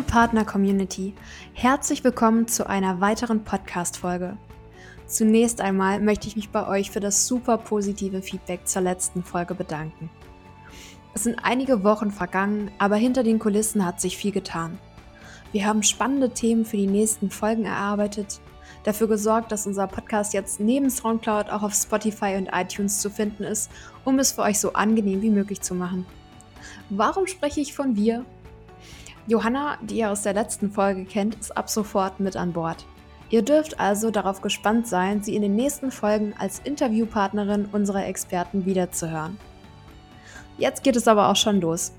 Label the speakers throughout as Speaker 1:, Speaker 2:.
Speaker 1: Liebe Partner-Community, herzlich willkommen zu einer weiteren Podcast-Folge. Zunächst einmal möchte ich mich bei euch für das super positive Feedback zur letzten Folge bedanken. Es sind einige Wochen vergangen, aber hinter den Kulissen hat sich viel getan. Wir haben spannende Themen für die nächsten Folgen erarbeitet, dafür gesorgt, dass unser Podcast jetzt neben Soundcloud auch auf Spotify und iTunes zu finden ist, um es für euch so angenehm wie möglich zu machen. Warum spreche ich von wir? Johanna, die ihr aus der letzten Folge kennt, ist ab sofort mit an Bord. Ihr dürft also darauf gespannt sein, sie in den nächsten Folgen als Interviewpartnerin unserer Experten wiederzuhören. Jetzt geht es aber auch schon los.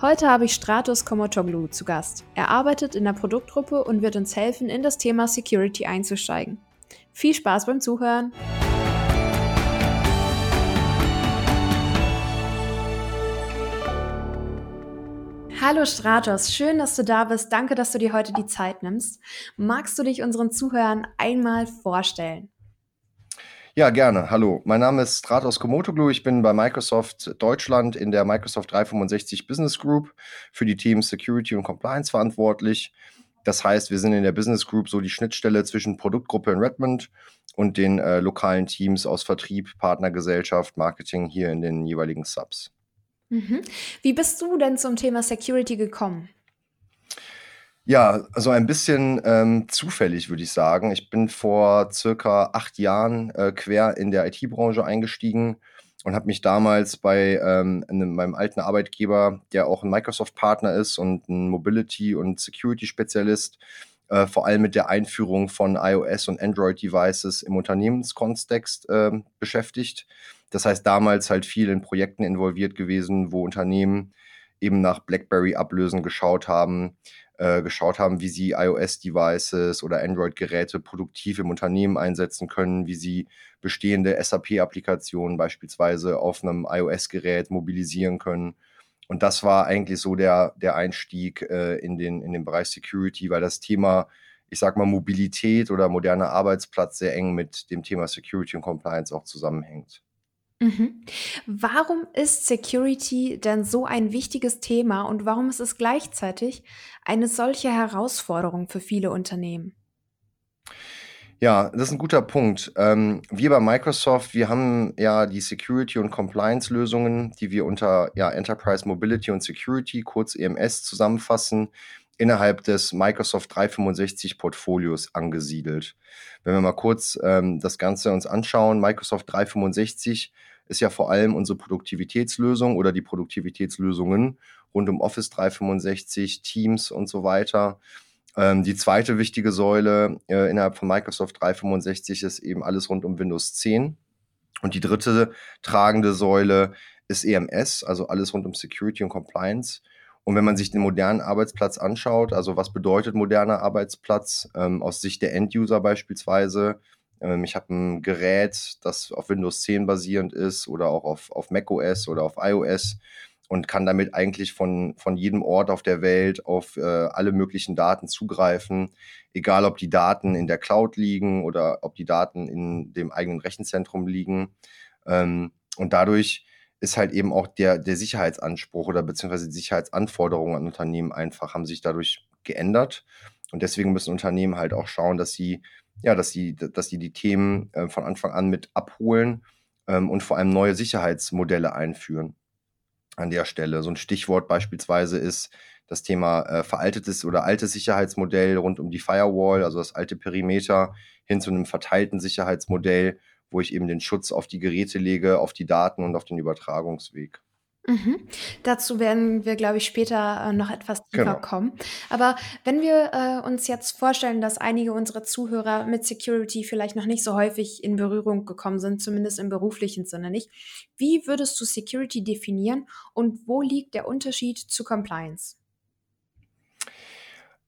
Speaker 1: Heute habe ich Stratos Komotoglu zu Gast. Er arbeitet in der Produktgruppe und wird uns helfen, in das Thema Security einzusteigen. Viel Spaß beim Zuhören! Hallo Stratos, schön, dass du da bist. Danke, dass du dir heute die Zeit nimmst. Magst du dich unseren Zuhörern einmal vorstellen?
Speaker 2: Ja, gerne. Hallo, mein Name ist Stratos Komotoglu. Ich bin bei Microsoft Deutschland in der Microsoft 365 Business Group für die Teams Security und Compliance verantwortlich. Das heißt, wir sind in der Business Group so die Schnittstelle zwischen Produktgruppe in Redmond und den äh, lokalen Teams aus Vertrieb, Partnergesellschaft, Marketing hier in den jeweiligen Subs.
Speaker 1: Mhm. Wie bist du denn zum Thema Security gekommen?
Speaker 2: Ja, also ein bisschen ähm, zufällig, würde ich sagen. Ich bin vor circa acht Jahren äh, quer in der IT-Branche eingestiegen und habe mich damals bei ähm, einem, meinem alten Arbeitgeber, der auch ein Microsoft-Partner ist und ein Mobility- und Security-Spezialist, äh, vor allem mit der Einführung von iOS und Android-Devices im Unternehmenskontext äh, beschäftigt. Das heißt, damals halt viel in Projekten involviert gewesen, wo Unternehmen eben nach BlackBerry-Ablösen geschaut haben, äh, geschaut haben, wie sie iOS-Devices oder Android-Geräte produktiv im Unternehmen einsetzen können, wie sie bestehende SAP-Applikationen beispielsweise auf einem iOS-Gerät mobilisieren können. Und das war eigentlich so der, der Einstieg äh, in, den, in den Bereich Security, weil das Thema, ich sag mal, Mobilität oder moderner Arbeitsplatz sehr eng mit dem Thema Security und Compliance auch zusammenhängt.
Speaker 1: Mhm. Warum ist Security denn so ein wichtiges Thema und warum ist es gleichzeitig eine solche Herausforderung für viele Unternehmen?
Speaker 2: Ja, das ist ein guter Punkt. Ähm, wir bei Microsoft, wir haben ja die Security und Compliance-Lösungen, die wir unter ja, Enterprise Mobility und Security, kurz EMS, zusammenfassen, innerhalb des Microsoft 365 Portfolios angesiedelt. Wenn wir mal kurz ähm, das Ganze uns anschauen, Microsoft 365 ist ja vor allem unsere Produktivitätslösung oder die Produktivitätslösungen rund um Office 365, Teams und so weiter. Ähm, die zweite wichtige Säule äh, innerhalb von Microsoft 365 ist eben alles rund um Windows 10. Und die dritte tragende Säule ist EMS, also alles rund um Security und Compliance. Und wenn man sich den modernen Arbeitsplatz anschaut, also was bedeutet moderner Arbeitsplatz ähm, aus Sicht der End-User beispielsweise, ähm, ich habe ein Gerät, das auf Windows 10 basierend ist oder auch auf, auf macOS oder auf iOS und kann damit eigentlich von, von jedem Ort auf der Welt auf äh, alle möglichen Daten zugreifen, egal ob die Daten in der Cloud liegen oder ob die Daten in dem eigenen Rechenzentrum liegen. Ähm, und dadurch ist halt eben auch der, der Sicherheitsanspruch oder beziehungsweise die Sicherheitsanforderungen an Unternehmen einfach haben sich dadurch geändert. Und deswegen müssen Unternehmen halt auch schauen, dass sie ja, dass sie, dass sie die Themen äh, von Anfang an mit abholen ähm, und vor allem neue Sicherheitsmodelle einführen an der Stelle. So ein Stichwort beispielsweise ist das Thema äh, veraltetes oder altes Sicherheitsmodell rund um die Firewall, also das alte Perimeter, hin zu einem verteilten Sicherheitsmodell, wo ich eben den Schutz auf die Geräte lege, auf die Daten und auf den Übertragungsweg.
Speaker 1: Mhm. Dazu werden wir, glaube ich, später äh, noch etwas tiefer Genau. kommen. Aber wenn wir äh, uns jetzt vorstellen, dass einige unserer Zuhörer mit Security vielleicht noch nicht so häufig in Berührung gekommen sind, zumindest im beruflichen Sinne nicht, wie würdest du Security definieren und wo liegt der Unterschied zu Compliance?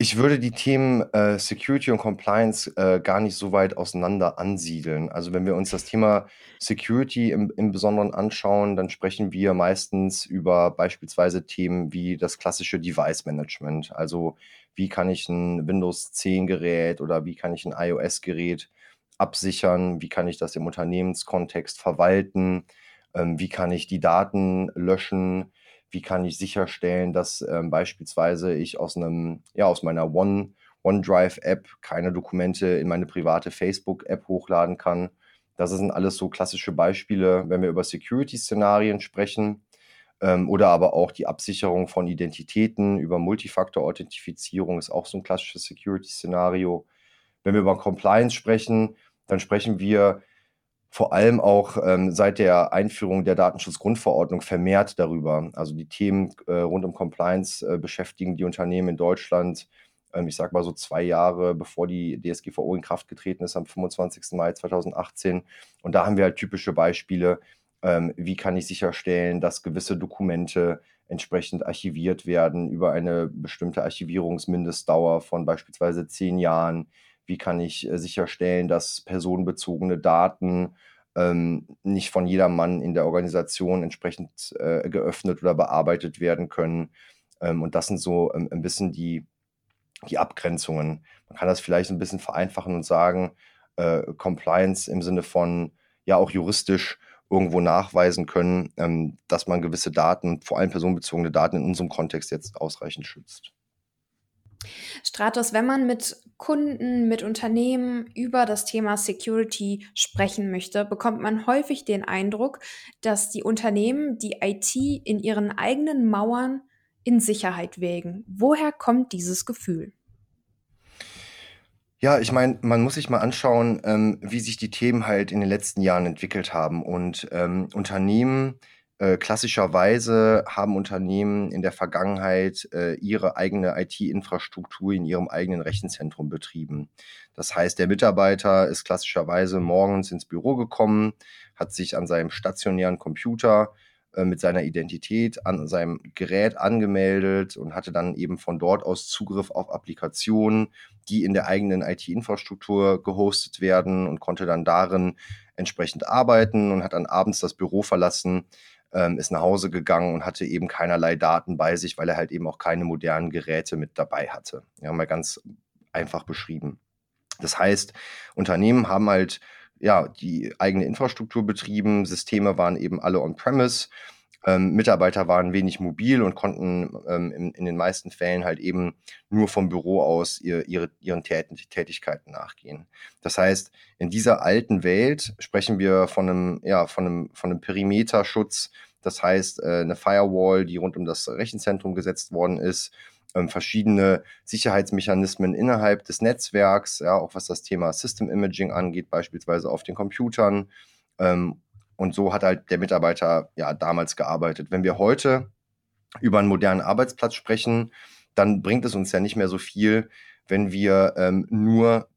Speaker 2: Ich würde die Themen äh, Security und Compliance äh, gar nicht so weit auseinander ansiedeln. Also wenn wir uns das Thema Security im, im Besonderen anschauen, dann sprechen wir meistens über beispielsweise Themen wie das klassische Device Management. Also wie kann ich ein Windows 10 Gerät oder wie kann ich ein iOS Gerät absichern? Wie kann ich das im Unternehmenskontext verwalten? Ähm, wie kann ich die Daten löschen? Wie kann ich sicherstellen, dass ähm, beispielsweise ich aus einem, ja, aus meiner One, OneDrive-App keine Dokumente in meine private Facebook-App hochladen kann. Das sind alles so klassische Beispiele, wenn wir über Security-Szenarien sprechen ähm, oder aber auch die Absicherung von Identitäten über Multifaktor-Authentifizierung ist auch so ein klassisches Security-Szenario. Wenn wir über Compliance sprechen, dann sprechen wir vor allem auch ähm, seit der Einführung der Datenschutzgrundverordnung vermehrt darüber. Also die Themen äh, rund um Compliance äh, beschäftigen die Unternehmen in Deutschland, ähm, ich sage mal so zwei Jahre bevor die DSGVO in Kraft getreten ist, am 25. Mai 2018. Und da haben wir halt typische Beispiele, ähm, wie kann ich sicherstellen, dass gewisse Dokumente entsprechend archiviert werden über eine bestimmte Archivierungsmindestdauer von beispielsweise zehn Jahren. Wie kann ich äh, sicherstellen, dass personenbezogene Daten ähm, nicht von jedermann in der Organisation entsprechend äh, geöffnet oder bearbeitet werden können. Ähm, und das sind so ähm, ein bisschen die, die Abgrenzungen. Man kann das vielleicht ein bisschen vereinfachen und sagen, äh, Compliance im Sinne von ja auch juristisch irgendwo nachweisen können, ähm, dass man gewisse Daten, vor allem personenbezogene Daten in unserem Kontext jetzt ausreichend schützt.
Speaker 1: Stratos, wenn man mit Kunden, mit Unternehmen über das Thema Security sprechen möchte, bekommt man häufig den Eindruck, dass die Unternehmen die IT in ihren eigenen Mauern in Sicherheit wägen. Woher kommt dieses Gefühl?
Speaker 2: Ja, ich meine, man muss sich mal anschauen, ähm, wie sich die Themen halt in den letzten Jahren entwickelt haben. Und ähm, Unternehmen, äh, klassischerweise haben Unternehmen in der Vergangenheit äh, ihre eigene IT-Infrastruktur in ihrem eigenen Rechenzentrum betrieben. Das heißt, der Mitarbeiter ist klassischerweise morgens ins Büro gekommen, hat sich an seinem stationären Computer äh, mit seiner Identität an seinem Gerät angemeldet und hatte dann eben von dort aus Zugriff auf Applikationen, die in der eigenen IT-Infrastruktur gehostet werden und konnte dann darin entsprechend arbeiten und hat dann abends das Büro verlassen, ähm, ist nach Hause gegangen und hatte eben keinerlei Daten bei sich, weil er halt eben auch keine modernen Geräte mit dabei hatte. Ja, mal ganz einfach beschrieben. Das heißt, Unternehmen haben halt ja, die eigene Infrastruktur betrieben. Systeme waren eben alle on-premise. Ähm, Mitarbeiter waren wenig mobil und konnten ähm, in, in, den meisten Fällen halt eben nur vom Büro aus ihr, ihre, ihren Tätigkeiten nachgehen. Das heißt, in dieser alten Welt sprechen wir von einem, ja, von einem, von einem Perimeterschutz. Das heißt, äh, eine Firewall, die rund um das Rechenzentrum gesetzt worden ist, ähm, verschiedene Sicherheitsmechanismen innerhalb des Netzwerks, ja, auch was das Thema System Imaging angeht, beispielsweise auf den Computern. Ähm, und so hat halt der Mitarbeiter ja damals gearbeitet. Wenn wir heute über einen modernen Arbeitsplatz sprechen, dann bringt es uns ja nicht mehr so viel, wenn wir ähm, nur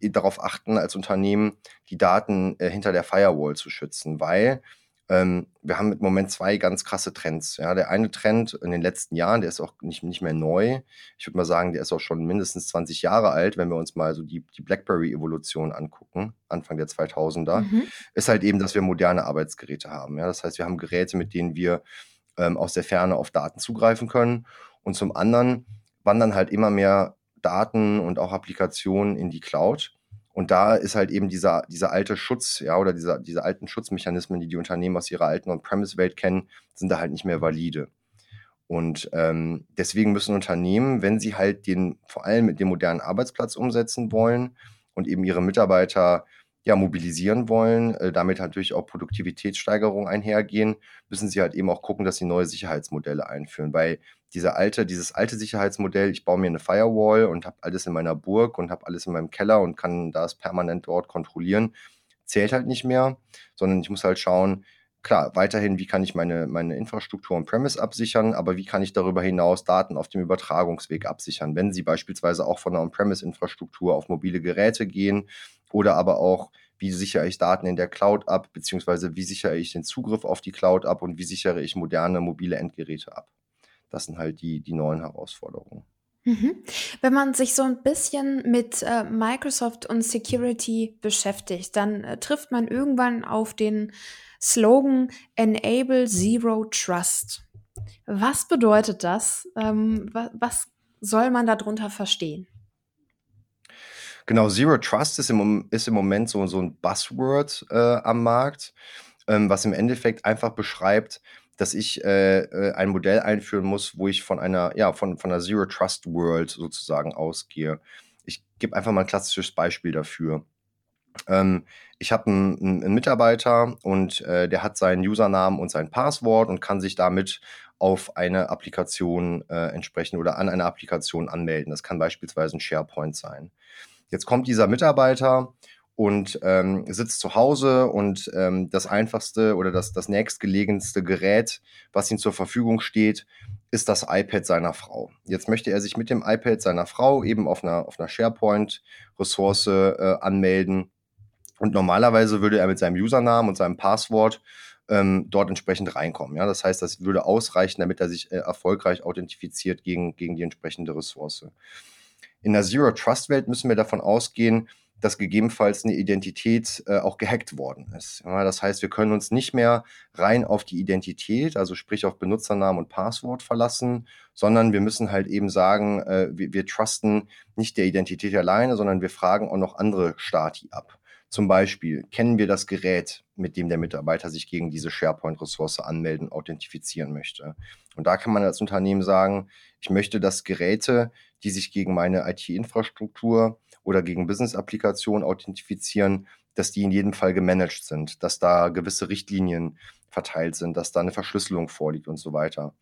Speaker 2: darauf achten, als Unternehmen die Daten äh, hinter der Firewall zu schützen, weil ähm, wir haben im Moment zwei ganz krasse Trends. Ja, der eine Trend in den letzten Jahren, der ist auch nicht, nicht mehr neu. Ich würde mal sagen, der ist auch schon mindestens 20 Jahre alt, wenn wir uns mal so die, die BlackBerry-Evolution angucken, Anfang der 2000er, mhm. ist halt eben, dass wir moderne Arbeitsgeräte haben. Ja, das heißt, wir haben Geräte, mit denen wir ähm, aus der Ferne auf Daten zugreifen können. Und zum anderen wandern halt immer mehr Daten und auch Applikationen in die Cloud. Und da ist halt eben dieser, dieser alte Schutz, ja, oder dieser, diese alten Schutzmechanismen, die die Unternehmen aus ihrer alten On-Premise-Welt kennen, sind da halt nicht mehr valide. Und ähm, deswegen müssen Unternehmen, wenn sie halt den, vor allem mit dem modernen Arbeitsplatz umsetzen wollen und eben ihre Mitarbeiter ja, mobilisieren wollen, äh, damit natürlich auch Produktivitätssteigerungen einhergehen, müssen sie halt eben auch gucken, dass sie neue Sicherheitsmodelle einführen. Weil dieser alte, dieses alte Sicherheitsmodell, ich baue mir eine Firewall und habe alles in meiner Burg und habe alles in meinem Keller und kann das permanent dort kontrollieren, zählt halt nicht mehr, sondern ich muss halt schauen, klar, weiterhin, wie kann ich meine, meine Infrastruktur on-premise absichern, aber wie kann ich darüber hinaus Daten auf dem Übertragungsweg absichern, wenn sie beispielsweise auch von der On-premise-Infrastruktur auf mobile Geräte gehen oder aber auch, wie sichere ich Daten in der Cloud ab, beziehungsweise wie sichere ich den Zugriff auf die Cloud ab und wie sichere ich moderne mobile Endgeräte ab. Das sind halt die, die neuen Herausforderungen.
Speaker 1: Mhm. Wenn man sich so ein bisschen mit äh, Microsoft und Security beschäftigt, dann äh, trifft man irgendwann auf den Slogan Enable Zero Trust. Was bedeutet das? Ähm, was, was soll man darunter verstehen?
Speaker 2: Genau, Zero Trust ist im, ist im Moment so, so ein Buzzword äh, am Markt, ähm, was im Endeffekt einfach beschreibt, dass ich äh, äh, ein Modell einführen muss, wo ich von einer, ja, von, von einer Zero Trust World sozusagen ausgehe. Ich gebe einfach mal ein klassisches Beispiel dafür. Ähm, ich habe einen, einen, Mitarbeiter und äh, der hat seinen Usernamen und sein Passwort und kann sich damit auf eine Applikation äh, entsprechend oder an eine Applikation anmelden. Das kann beispielsweise ein SharePoint sein. Jetzt kommt dieser Mitarbeiter und ähm, sitzt zu Hause und ähm, das einfachste oder das, das nächstgelegenste Gerät, was ihm zur Verfügung steht, ist das iPad seiner Frau. Jetzt möchte er sich mit dem iPad seiner Frau eben auf einer, auf einer SharePoint-Ressource äh, anmelden. Und normalerweise würde er mit seinem Usernamen und seinem Passwort ähm, dort entsprechend reinkommen. Ja? Das heißt, das würde ausreichen, damit er sich äh, erfolgreich authentifiziert gegen, gegen die entsprechende Ressource. In der Zero-Trust-Welt müssen wir davon ausgehen, dass gegebenenfalls eine Identität äh, auch gehackt worden ist. Ja, das heißt, wir können uns nicht mehr rein auf die Identität, also sprich auf Benutzernamen und Passwort verlassen, sondern wir müssen halt eben sagen, äh, wir, wir trusten nicht der Identität alleine, sondern wir fragen auch noch andere Stati ab. Zum Beispiel kennen wir das Gerät, mit dem der Mitarbeiter sich gegen diese SharePoint-Ressource anmelden, authentifizieren möchte. Und da kann man als Unternehmen sagen, ich möchte, dass Geräte, die sich gegen meine IT-Infrastruktur oder gegen Business-Applikationen authentifizieren, dass die in jedem Fall gemanagt sind, dass da gewisse Richtlinien verteilt sind, dass da eine Verschlüsselung vorliegt und so weiter.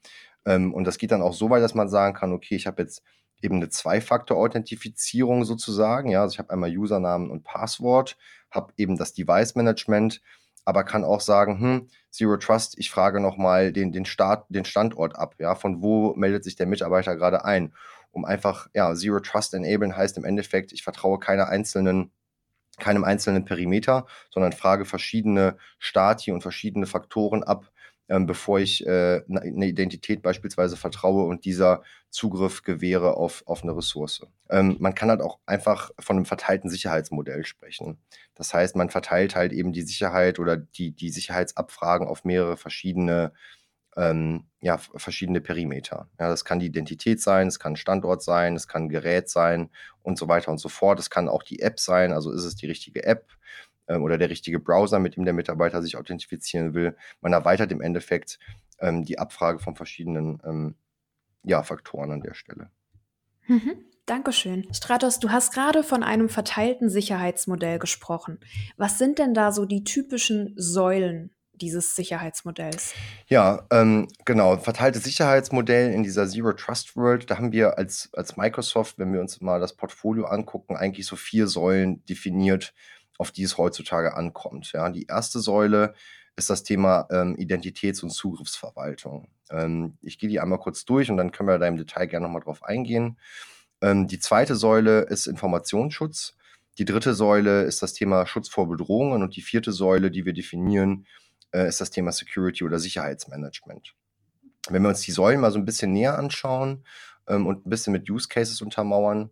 Speaker 2: Ähm, und das geht dann auch so weit, dass man sagen kann, okay, ich habe jetzt eben eine Zwei-Faktor-Authentifizierung sozusagen. Ja, also ich habe einmal Usernamen und Passwort, habe eben das Device-Management, aber kann auch sagen, hm, Zero Trust, ich frage nochmal den, den, Start, den Standort ab. Ja, von wo meldet sich der Mitarbeiter gerade ein? Um einfach, ja, Zero Trust enablen heißt im Endeffekt, ich vertraue keiner einzelnen keinem einzelnen Perimeter, sondern frage verschiedene Stati und verschiedene Faktoren ab, ähm, bevor ich äh, eine ne Identität beispielsweise vertraue und dieser Zugriff gewähre auf, auf eine Ressource. Ähm, man kann halt auch einfach von einem verteilten Sicherheitsmodell sprechen. Das heißt, man verteilt halt eben die Sicherheit oder die, die Sicherheitsabfragen auf mehrere verschiedene ähm, ja, verschiedene Perimeter. Ja, das kann die Identität sein, es kann Standort sein, es kann Gerät sein und so weiter und so fort. Es kann auch die App sein, also ist es die richtige App ähm, oder der richtige Browser, mit dem der Mitarbeiter sich authentifizieren will. Man erweitert im Endeffekt ähm, die Abfrage von verschiedenen ähm, ja, Faktoren an der Stelle.
Speaker 1: Mhm. Dankeschön. Stratos, du hast gerade von einem verteilten Sicherheitsmodell gesprochen. Was sind denn da so die typischen Säulen dieses Sicherheitsmodells?
Speaker 2: Ja, ähm, genau. Verteiltes Sicherheitsmodell in dieser Zero Trust World. Da haben wir als, als Microsoft, wenn wir uns mal das Portfolio angucken, eigentlich so vier Säulen definiert, auf die es heutzutage ankommt. Ja, die erste Säule ist das Thema ähm, Identitäts- und Zugriffsverwaltung. Ähm, ich gehe die einmal kurz durch und dann können wir da im Detail gerne nochmal drauf eingehen. Ähm, die zweite Säule ist Informationsschutz. Die dritte Säule ist das Thema Schutz vor Bedrohungen und die vierte Säule, die wir definieren, äh, ist das Thema Security oder Sicherheitsmanagement. Wenn wir uns die Säulen mal so ein bisschen näher anschauen ähm, und ein bisschen mit Use Cases untermauern,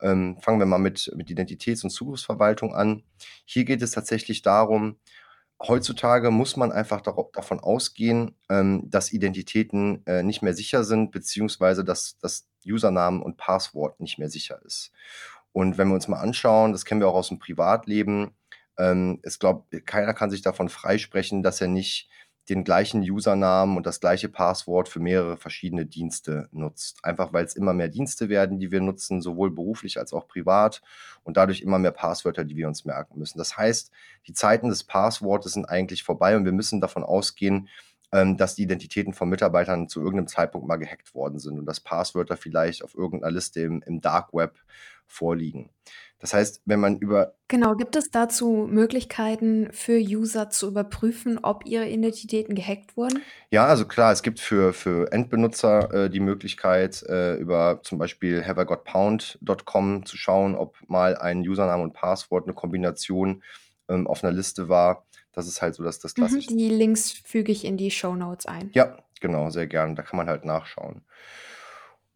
Speaker 2: ähm, fangen wir mal mit, mit Identitäts- und Zugriffsverwaltung an. Hier geht es tatsächlich darum, heutzutage muss man einfach davon ausgehen, ähm, dass Identitäten äh, nicht mehr sicher sind, beziehungsweise dass das Usernamen und Passwort nicht mehr sicher ist. Und wenn wir uns mal anschauen, das kennen wir auch aus dem Privatleben, ähm, ich glaube, keiner kann sich davon freisprechen, dass er nicht den gleichen Usernamen und das gleiche Passwort für mehrere verschiedene Dienste nutzt. Einfach weil es immer mehr Dienste werden, die wir nutzen, sowohl beruflich als auch privat und dadurch immer mehr Passwörter, die wir uns merken müssen. Das heißt, die Zeiten des Passwortes sind eigentlich vorbei und wir müssen davon ausgehen, ähm, dass die Identitäten von Mitarbeitern zu irgendeinem Zeitpunkt mal gehackt worden sind und dass Passwörter vielleicht auf irgendeiner Liste im, im Dark Web vorliegen. Das heißt, wenn man über
Speaker 1: Genau, gibt es dazu Möglichkeiten für User zu überprüfen, ob ihre Identitäten gehackt wurden?
Speaker 2: Ja, also klar, es gibt für, für Endbenutzer äh, die Möglichkeit, äh, über zum Beispiel haveigotpound.com zu schauen, ob mal ein Username und Passwort eine Kombination ähm, auf einer Liste war. Das ist halt so das, das
Speaker 1: Mhm,
Speaker 2: klassische.
Speaker 1: die Links füge ich in die Show Notes ein.
Speaker 2: Ja, genau, sehr gern. Da kann man halt nachschauen.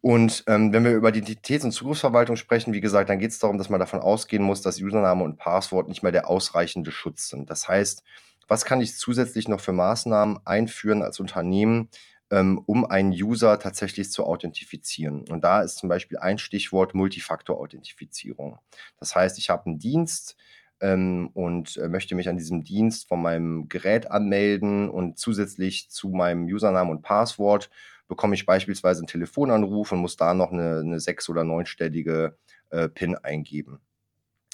Speaker 2: Und ähm, wenn wir über Identitäts- und Zugriffsverwaltung sprechen, wie gesagt, dann geht es darum, dass man davon ausgehen muss, dass Username und Passwort nicht mehr der ausreichende Schutz sind. Das heißt, was kann ich zusätzlich noch für Maßnahmen einführen als Unternehmen, ähm, um einen User tatsächlich zu authentifizieren? Und da ist zum Beispiel ein Stichwort Multifaktor-Authentifizierung. Das heißt, ich habe einen Dienst, ähm, und äh, möchte mich an diesem Dienst von meinem Gerät anmelden und zusätzlich zu meinem Username und Passwort bekomme ich beispielsweise einen Telefonanruf und muss da noch eine, eine sechs- oder neunstellige äh, PIN eingeben.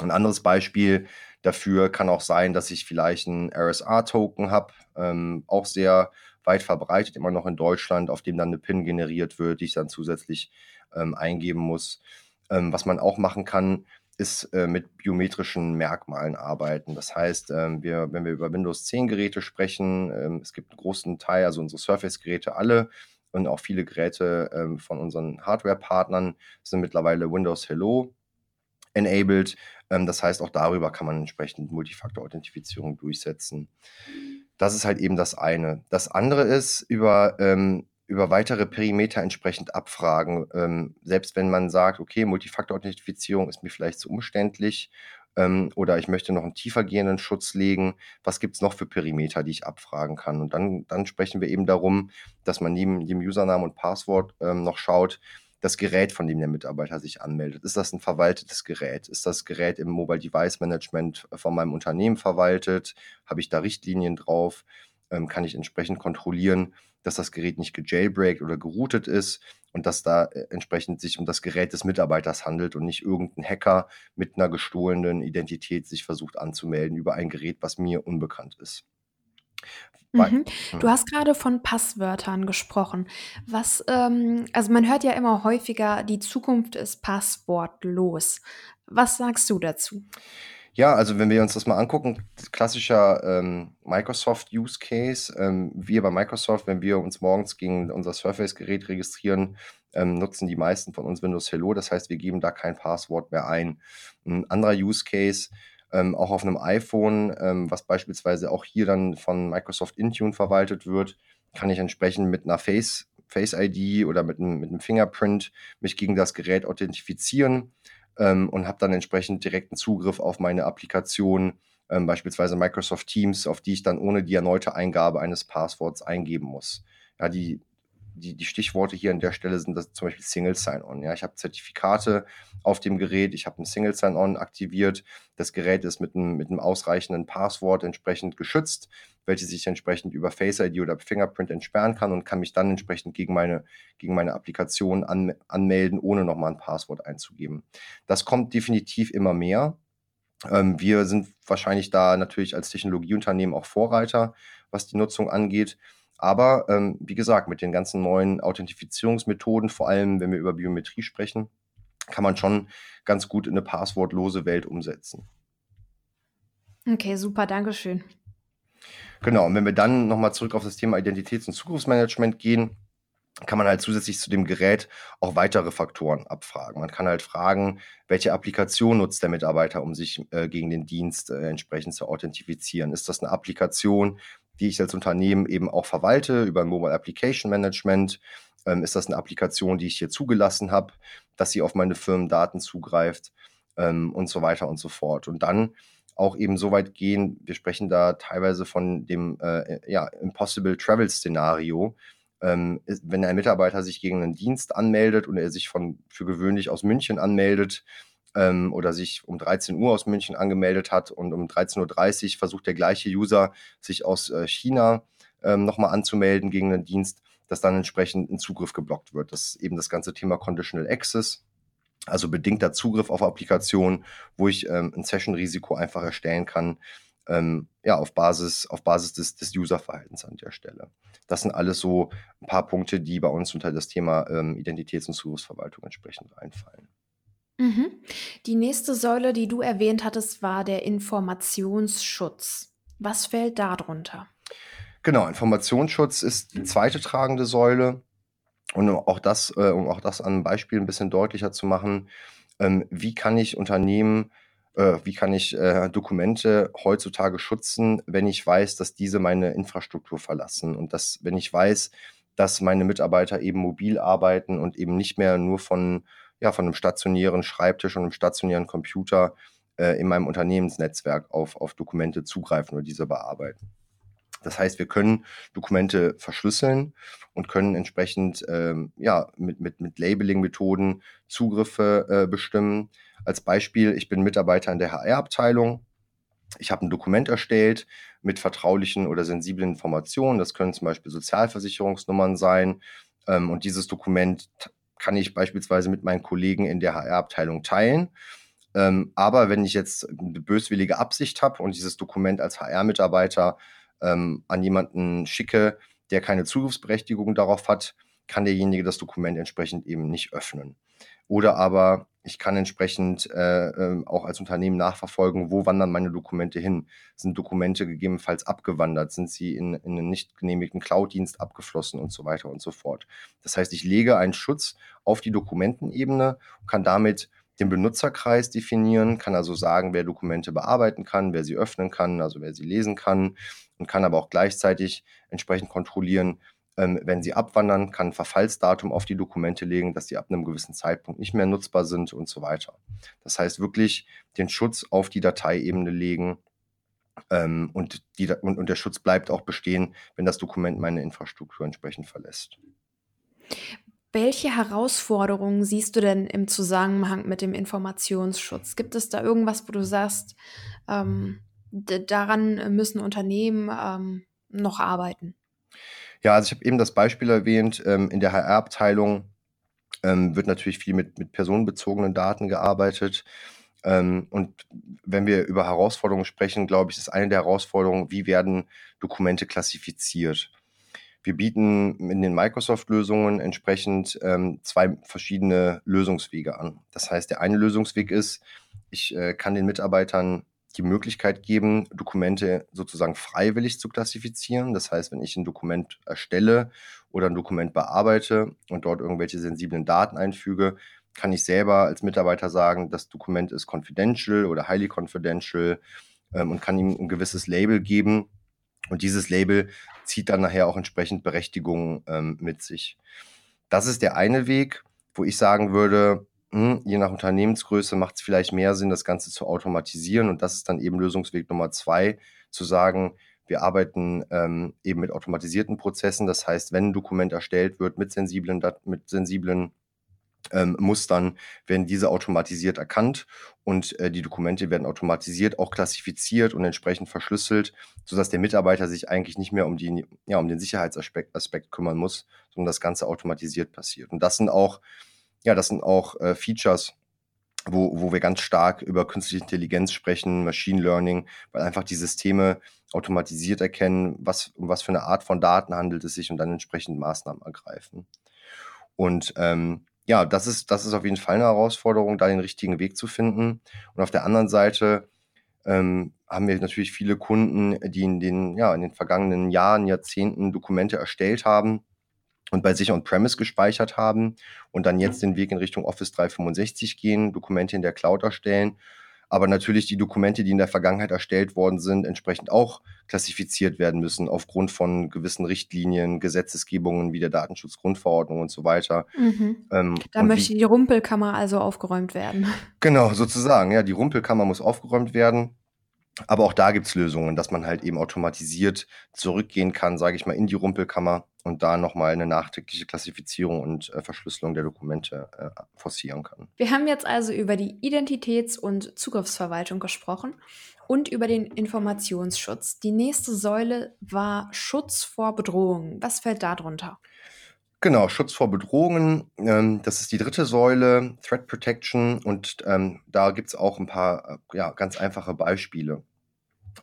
Speaker 2: Ein anderes Beispiel dafür kann auch sein, dass ich vielleicht einen RSA-Token habe, ähm, auch sehr weit verbreitet, immer noch in Deutschland, auf dem dann eine PIN generiert wird, die ich dann zusätzlich ähm, eingeben muss. Ähm, was man auch machen kann, ist äh, mit biometrischen Merkmalen arbeiten. Das heißt, ähm, wir, wenn wir über Windows 10 Geräte sprechen, ähm, es gibt einen großen Teil, also unsere Surface-Geräte alle und auch viele Geräte ähm, von unseren Hardware-Partnern sind mittlerweile Windows Hello enabled. Ähm, das heißt, auch darüber kann man entsprechend Multifaktor-Authentifizierung durchsetzen. Das ist halt eben das eine. Das andere ist, über, ähm, über weitere Perimeter entsprechend abfragen. Ähm, selbst wenn man sagt, okay, Multifaktor-Authentifizierung ist mir vielleicht zu umständlich ähm, oder ich möchte noch einen tiefergehenden Schutz legen, was gibt es noch für Perimeter, die ich abfragen kann? Und dann, dann sprechen wir eben darum, dass man neben dem Username und Passwort ähm, noch schaut, das Gerät, von dem der Mitarbeiter sich anmeldet. Ist das ein verwaltetes Gerät? Ist das Gerät im Mobile Device Management von meinem Unternehmen verwaltet? Habe ich da Richtlinien drauf? Ähm, kann ich entsprechend kontrollieren, dass das Gerät nicht gejailbreakt oder geroutet ist und dass da äh, entsprechend sich um das Gerät des Mitarbeiters handelt und nicht irgendein Hacker mit einer gestohlenen Identität sich versucht anzumelden über ein Gerät, was mir unbekannt ist.
Speaker 1: Mhm. Du hast gerade von Passwörtern gesprochen. Was, ähm also, man hört ja immer häufiger, die Zukunft ist passwortlos. Was sagst du dazu?
Speaker 2: Ja, also wenn wir uns das mal angucken, klassischer ähm, Microsoft-Use Case. Ähm, wir bei Microsoft, wenn wir uns morgens gegen unser Surface-Gerät registrieren, ähm, nutzen die meisten von uns Windows Hello. Das heißt, wir geben da kein Passwort mehr ein. Ein anderer Use Case ähm, auch auf einem iPhone, ähm, was beispielsweise auch hier dann von Microsoft Intune verwaltet wird, kann ich entsprechend mit einer Face, Face ID oder mit einem, mit einem Fingerprint mich gegen das Gerät authentifizieren ähm, und habe dann entsprechend direkten Zugriff auf meine Applikation, ähm, beispielsweise Microsoft Teams, auf die ich dann ohne die erneute Eingabe eines Passworts eingeben muss. Ja, die die, die Stichworte hier an der Stelle sind das zum Beispiel Single Sign-On. Ja, ich habe Zertifikate auf dem Gerät, ich habe ein Single Sign-On aktiviert. Das Gerät ist mit einem, mit einem ausreichenden Passwort entsprechend geschützt, welches ich entsprechend über Face ID oder Fingerprint entsperren kann und kann mich dann entsprechend gegen meine, gegen meine Applikation an, anmelden, ohne nochmal ein Passwort einzugeben. Das kommt definitiv immer mehr. Ähm, wir sind wahrscheinlich da natürlich als Technologieunternehmen auch Vorreiter, was die Nutzung angeht. Aber ähm, wie gesagt, mit den ganzen neuen Authentifizierungsmethoden, vor allem wenn wir über Biometrie sprechen, kann man schon ganz gut in eine passwortlose Welt umsetzen.
Speaker 1: Okay, super, danke schön.
Speaker 2: Genau, und wenn wir dann nochmal zurück auf das Thema Identitäts- und Zugriffsmanagement gehen, kann man halt zusätzlich zu dem Gerät auch weitere Faktoren abfragen. Man kann halt fragen, welche Applikation nutzt der Mitarbeiter, um sich äh, gegen den Dienst äh, entsprechend zu authentifizieren. Ist das eine Applikation, die ich als Unternehmen eben auch verwalte über Mobile Application Management. Ähm, ist das eine Applikation, die ich hier zugelassen habe, dass sie auf meine Firmendaten zugreift ähm, und so weiter und so fort. Und dann auch eben so weit gehen, wir sprechen da teilweise von dem äh, ja, Impossible Travel Szenario. Ähm, wenn ein Mitarbeiter sich gegen einen Dienst anmeldet und er sich von für gewöhnlich aus München anmeldet, ähm, oder sich um 13 Uhr aus München angemeldet hat und um 13.30 Uhr versucht der gleiche User sich aus äh, China ähm, nochmal anzumelden gegen einen Dienst, dass dann entsprechend ein Zugriff geblockt wird. Das ist eben das ganze Thema Conditional Access, also bedingter Zugriff auf Applikationen, wo ich ähm, ein Session-Risiko einfach erstellen kann, ähm, ja, auf Basis, auf Basis des, des User-Verhaltens an der Stelle. Das sind alles so ein paar Punkte, die bei uns unter das Thema ähm, Identitäts- und Zugriffsverwaltung entsprechend einfallen.
Speaker 1: Mhm. Die nächste Säule, die du erwähnt hattest, war der Informationsschutz. Was fällt da drunter?
Speaker 2: Genau, Informationsschutz ist die zweite tragende Säule. Und auch das, äh, um auch das an einem Beispiel ein bisschen deutlicher zu machen, ähm, wie kann ich Unternehmen, äh, wie kann ich äh, Dokumente heutzutage schützen, wenn ich weiß, dass diese meine Infrastruktur verlassen und dass, wenn ich weiß, dass meine Mitarbeiter eben mobil arbeiten und eben nicht mehr nur von ja, von einem stationären Schreibtisch und einem stationären Computer äh, in meinem Unternehmensnetzwerk auf, auf Dokumente zugreifen oder diese bearbeiten. Das heißt, wir können Dokumente verschlüsseln und können entsprechend ähm, ja, mit, mit, mit Labeling-Methoden Zugriffe äh, bestimmen. Als Beispiel, ich bin Mitarbeiter in der HR-Abteilung ich habe ein Dokument erstellt mit vertraulichen oder sensiblen Informationen. Das können zum Beispiel Sozialversicherungsnummern sein. Ähm, und dieses Dokument kann ich beispielsweise mit meinen Kollegen in der HR-Abteilung teilen. Ähm, aber wenn ich jetzt eine böswillige Absicht habe und dieses Dokument als HR-Mitarbeiter ähm, an jemanden schicke, der keine Zugriffsberechtigung darauf hat, kann derjenige das Dokument entsprechend eben nicht öffnen. Oder aber ich kann entsprechend äh, äh, auch als Unternehmen nachverfolgen, wo wandern meine Dokumente hin. Sind Dokumente gegebenenfalls abgewandert? Sind sie in, in einen nicht genehmigten Cloud-Dienst abgeflossen und so weiter und so fort. Das heißt, ich lege einen Schutz auf die Dokumentenebene und kann damit den Benutzerkreis definieren, kann also sagen, wer Dokumente bearbeiten kann, wer sie öffnen kann, also wer sie lesen kann und kann aber auch gleichzeitig entsprechend kontrollieren, ähm, wenn sie abwandern, kann ein Verfallsdatum auf die Dokumente legen, dass sie ab einem gewissen Zeitpunkt nicht mehr nutzbar sind und so weiter. Das heißt wirklich den Schutz auf die Dateiebene legen ähm, und, die, und, und der Schutz bleibt auch bestehen, wenn das Dokument meine Infrastruktur entsprechend verlässt.
Speaker 1: Welche Herausforderungen siehst du denn im Zusammenhang mit dem Informationsschutz? Gibt es da irgendwas, wo du sagst, ähm, daran müssen Unternehmen ähm, noch arbeiten?
Speaker 2: Ja, also ich habe eben das Beispiel erwähnt, ähm, in der HR-Abteilung ähm, wird natürlich viel mit, mit personenbezogenen Daten gearbeitet. Ähm, und wenn wir über Herausforderungen sprechen, glaube ich, ist eine der Herausforderungen, wie werden Dokumente klassifiziert. Wir bieten in den Microsoft-Lösungen entsprechend ähm, zwei verschiedene Lösungswege an. Das heißt, der eine Lösungsweg ist, ich äh, kann den Mitarbeitern die Möglichkeit geben, Dokumente sozusagen freiwillig zu klassifizieren. Das heißt, wenn ich ein Dokument erstelle oder ein Dokument bearbeite und dort irgendwelche sensiblen Daten einfüge, kann ich selber als Mitarbeiter sagen, das Dokument ist confidential oder highly confidential ähm, und kann ihm ein gewisses Label geben. Und dieses Label zieht dann nachher auch entsprechend Berechtigungen ähm, mit sich. Das ist der eine Weg, wo ich sagen würde, hm, je nach Unternehmensgröße macht es vielleicht mehr Sinn, das Ganze zu automatisieren. Und das ist dann eben Lösungsweg Nummer zwei, zu sagen, wir arbeiten ähm, eben mit automatisierten Prozessen. Das heißt, wenn ein Dokument erstellt wird mit sensiblen, mit sensiblen ähm, Mustern, werden diese automatisiert erkannt und äh, die Dokumente werden automatisiert auch klassifiziert und entsprechend verschlüsselt, sodass der Mitarbeiter sich eigentlich nicht mehr um, die, ja, um den Sicherheitsaspekt Aspekt kümmern muss, sondern das Ganze automatisiert passiert. Und das sind auch ja, das sind auch äh, Features, wo, wo wir ganz stark über künstliche Intelligenz sprechen, Machine Learning, weil einfach die Systeme automatisiert erkennen, was, um was für eine Art von Daten handelt es sich und dann entsprechend Maßnahmen ergreifen. Und ähm, ja, das ist, das ist auf jeden Fall eine Herausforderung, da den richtigen Weg zu finden. Und auf der anderen Seite ähm, haben wir natürlich viele Kunden, die in den, ja, in den vergangenen Jahren, Jahrzehnten Dokumente erstellt haben und bei sich on-premise gespeichert haben und dann jetzt den Weg in Richtung Office 365 gehen, Dokumente in der Cloud erstellen, aber natürlich die Dokumente, die in der Vergangenheit erstellt worden sind, entsprechend auch klassifiziert werden müssen aufgrund von gewissen Richtlinien, Gesetzesgebungen wie der Datenschutzgrundverordnung und so weiter.
Speaker 1: Mhm. Ähm, da möchte die Rumpelkammer also aufgeräumt werden.
Speaker 2: Genau, sozusagen. Ja, die Rumpelkammer muss aufgeräumt werden. Aber auch da gibt es Lösungen, dass man halt eben automatisiert zurückgehen kann, sage ich mal, in die Rumpelkammer und da nochmal eine nachträgliche Klassifizierung und äh, Verschlüsselung der Dokumente äh, forcieren kann.
Speaker 1: Wir haben jetzt also über die Identitäts- und Zugriffsverwaltung gesprochen und über den Informationsschutz. Die nächste Säule war Schutz vor Bedrohungen. Was fällt da drunter?
Speaker 2: Genau, Schutz vor Bedrohungen. Ähm, das ist die dritte Säule, Threat Protection. Und ähm, da gibt es auch ein paar äh, ja, ganz einfache Beispiele.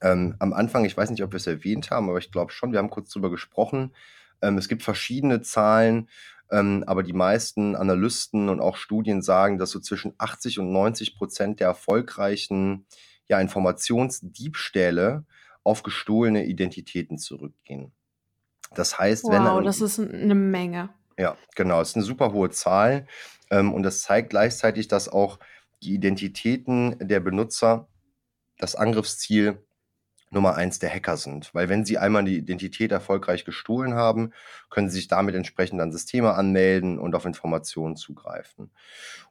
Speaker 2: Ähm, am Anfang, ich weiß nicht, ob wir es erwähnt haben, aber ich glaube schon, wir haben kurz darüber gesprochen. Ähm, es gibt verschiedene Zahlen, ähm, aber die meisten Analysten und auch Studien sagen, dass so zwischen 80 und 90 Prozent der erfolgreichen ja, Informationsdiebstähle auf gestohlene Identitäten zurückgehen. Das heißt,
Speaker 1: wow,
Speaker 2: wenn.
Speaker 1: Wow, das ist eine Menge.
Speaker 2: Ja, genau, es ist eine super hohe Zahl. Ähm, und das zeigt gleichzeitig, dass auch die Identitäten der Benutzer das Angriffsziel Nummer eins der Hacker sind. Weil wenn sie einmal die Identität erfolgreich gestohlen haben, können sie sich damit entsprechend an Systeme anmelden und auf Informationen zugreifen.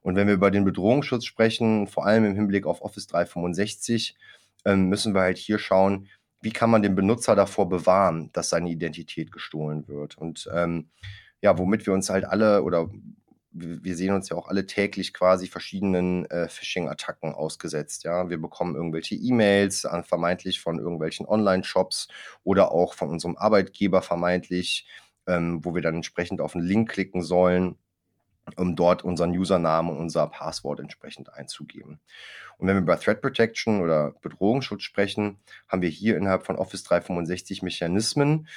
Speaker 2: Und wenn wir über den Bedrohungsschutz sprechen, vor allem im Hinblick auf Office 365, ähm, müssen wir halt hier schauen, wie kann man den Benutzer davor bewahren, dass seine Identität gestohlen wird. Und ähm, ja, womit wir uns halt alle oder wir sehen uns ja auch alle täglich quasi verschiedenen äh, Phishing-Attacken ausgesetzt. Ja, wir bekommen irgendwelche E-Mails vermeintlich von irgendwelchen Online-Shops oder auch von unserem Arbeitgeber vermeintlich, ähm, wo wir dann entsprechend auf einen Link klicken sollen, um dort unseren Username und unser Passwort entsprechend einzugeben. Und wenn wir über Threat Protection oder Bedrohungsschutz sprechen, haben wir hier innerhalb von Office 365 Mechanismen,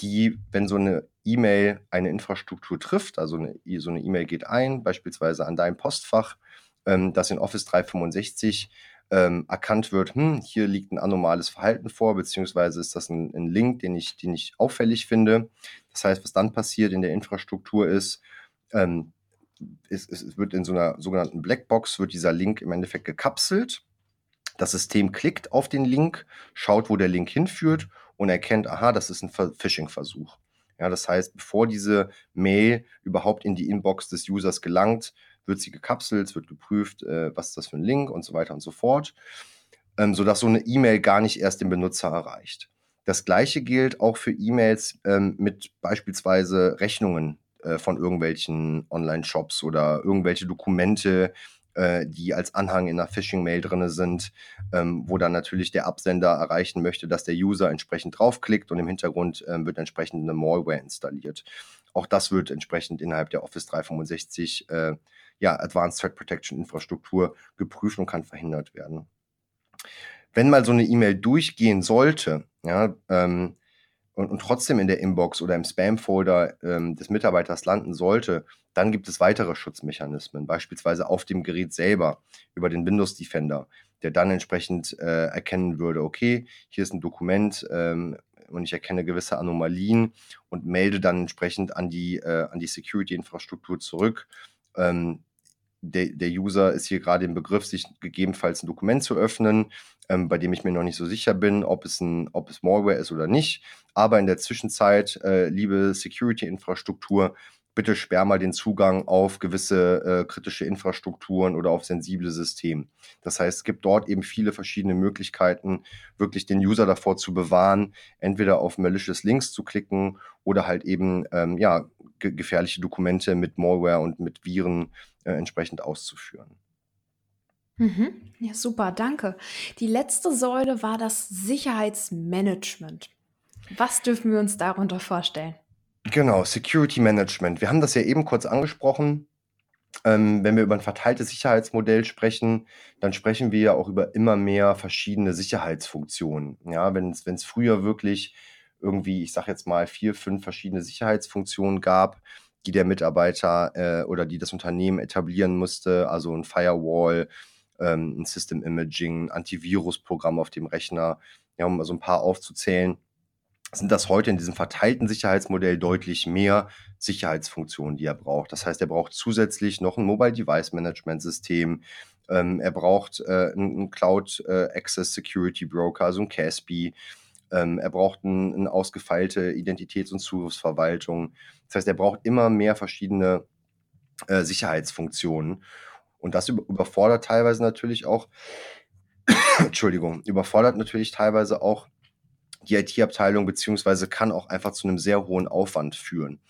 Speaker 2: die, wenn so eine E-Mail eine Infrastruktur trifft, also eine, so eine E-Mail geht ein, beispielsweise an dein Postfach, ähm, dass in Office 365 ähm, erkannt wird, hm, hier liegt ein anomales Verhalten vor, beziehungsweise ist das ein, ein, Link, den ich, den ich auffällig finde. Das heißt, was dann passiert in der Infrastruktur ist, ähm, es, es wird in so einer sogenannten Blackbox, wird dieser Link im Endeffekt gekapselt. Das System klickt auf den Link, schaut, wo der Link hinführt und erkennt, aha, das ist ein Phishing-Versuch. Ja, das heißt, bevor diese Mail überhaupt in die Inbox des Users gelangt, wird sie gekapselt, wird geprüft, äh, was ist das für ein Link und so weiter und so fort, ähm, sodass so eine E-Mail gar nicht erst den Benutzer erreicht. Das gleiche gilt auch für E-Mails ähm, mit beispielsweise Rechnungen äh, von irgendwelchen Online-Shops oder irgendwelche Dokumente, äh, die als Anhang in einer Phishing-Mail drin sind, ähm, wo dann natürlich der Absender erreichen möchte, dass der User entsprechend draufklickt und im Hintergrund ähm, wird entsprechend eine Malware installiert. Auch das wird entsprechend innerhalb der Office 365 äh, ja, Advanced Threat Protection Infrastruktur geprüft und kann verhindert werden. Wenn mal so eine E-Mail durchgehen sollte, ja, ähm, und, und trotzdem in der Inbox oder im Spam-Folder ähm, des Mitarbeiters landen sollte, dann gibt es weitere Schutzmechanismen, beispielsweise auf dem Gerät selber über den Windows Defender, der dann entsprechend äh, erkennen würde, okay, hier ist ein Dokument ähm, und ich erkenne gewisse Anomalien und melde dann entsprechend an die, äh, die Security-Infrastruktur zurück. Ähm, der, der User ist hier gerade im Begriff, sich gegebenenfalls ein Dokument zu öffnen, ähm, bei dem ich mir noch nicht so sicher bin, ob es, ein, ob es Malware ist oder nicht. Aber in der Zwischenzeit, äh, liebe Security-Infrastruktur, bitte sperr mal den Zugang auf gewisse äh, kritische Infrastrukturen oder auf sensible Systeme. Das heißt, es gibt dort eben viele verschiedene Möglichkeiten, wirklich den User davor zu bewahren, entweder auf malicious Links zu klicken oder halt eben ähm, ja, ge gefährliche Dokumente mit Malware und mit Viren äh, entsprechend auszuführen.
Speaker 1: Mhm. Ja, super, danke. Die letzte Säule war das Sicherheitsmanagement. Was dürfen wir uns darunter vorstellen?
Speaker 2: Genau, Security Management. Wir haben das ja eben kurz angesprochen. Ähm, wenn wir über ein verteiltes Sicherheitsmodell sprechen, dann sprechen wir ja auch über immer mehr verschiedene Sicherheitsfunktionen. Ja, wenn es früher wirklich irgendwie, ich sage jetzt mal, vier, fünf verschiedene Sicherheitsfunktionen gab, die der Mitarbeiter äh, oder die das Unternehmen etablieren musste, also ein Firewall, ähm, ein System Imaging, Antivirusprogramm auf dem Rechner, ja, um so ein paar aufzuzählen, sind das heute in diesem verteilten Sicherheitsmodell deutlich mehr Sicherheitsfunktionen, die er braucht. Das heißt, er braucht zusätzlich noch ein Mobile Device Management System. Ähm, er braucht äh, einen Cloud äh, Access Security Broker, also ein CASB. Ähm, er braucht ein, eine ausgefeilte Identitäts- und Zugriffsverwaltung. Das heißt, er braucht immer mehr verschiedene äh, Sicherheitsfunktionen. Und das überfordert teilweise natürlich auch, Entschuldigung, überfordert natürlich teilweise auch die IT-Abteilung, beziehungsweise kann auch einfach zu einem sehr hohen Aufwand führen.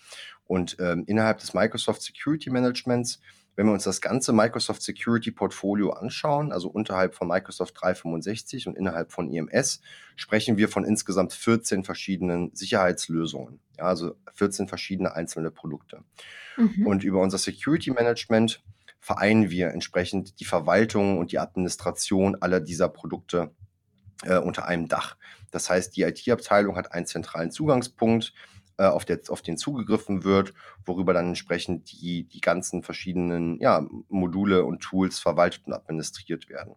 Speaker 2: Und ähm, innerhalb des Microsoft Security Managements, wenn wir uns das ganze Microsoft Security Portfolio anschauen, also unterhalb von Microsoft 365 und innerhalb von IMS, sprechen wir von insgesamt 14 verschiedenen Sicherheitslösungen. Ja, also 14 verschiedene einzelne Produkte. Mhm. Und über unser Security Management vereinen wir entsprechend die Verwaltung und die Administration aller dieser Produkte äh, unter einem Dach. Das heißt, die IT-Abteilung hat einen zentralen Zugangspunkt, äh, auf, der, auf den zugegriffen wird, worüber dann entsprechend die, die ganzen verschiedenen ja, Module und Tools verwaltet und administriert werden.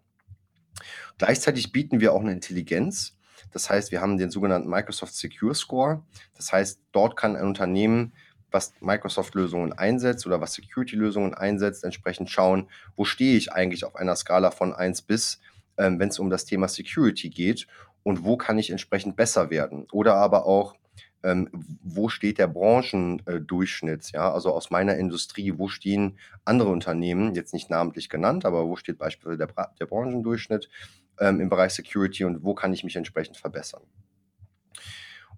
Speaker 2: Gleichzeitig bieten wir auch eine Intelligenz. Das heißt, wir haben den sogenannten Microsoft Secure Score. Das heißt, dort kann ein Unternehmen, was Microsoft-Lösungen einsetzt oder was Security-Lösungen einsetzt, entsprechend schauen, wo stehe ich eigentlich auf einer Skala von 1 bis, ähm, wenn es um das Thema Security geht und wo kann ich entsprechend besser werden. Oder aber auch, ähm, wo steht der Branchendurchschnitt? Ja, also aus meiner Industrie, wo stehen andere Unternehmen, jetzt nicht namentlich genannt, aber wo steht beispielsweise der, der Branchendurchschnitt ähm, im Bereich Security und wo kann ich mich entsprechend verbessern?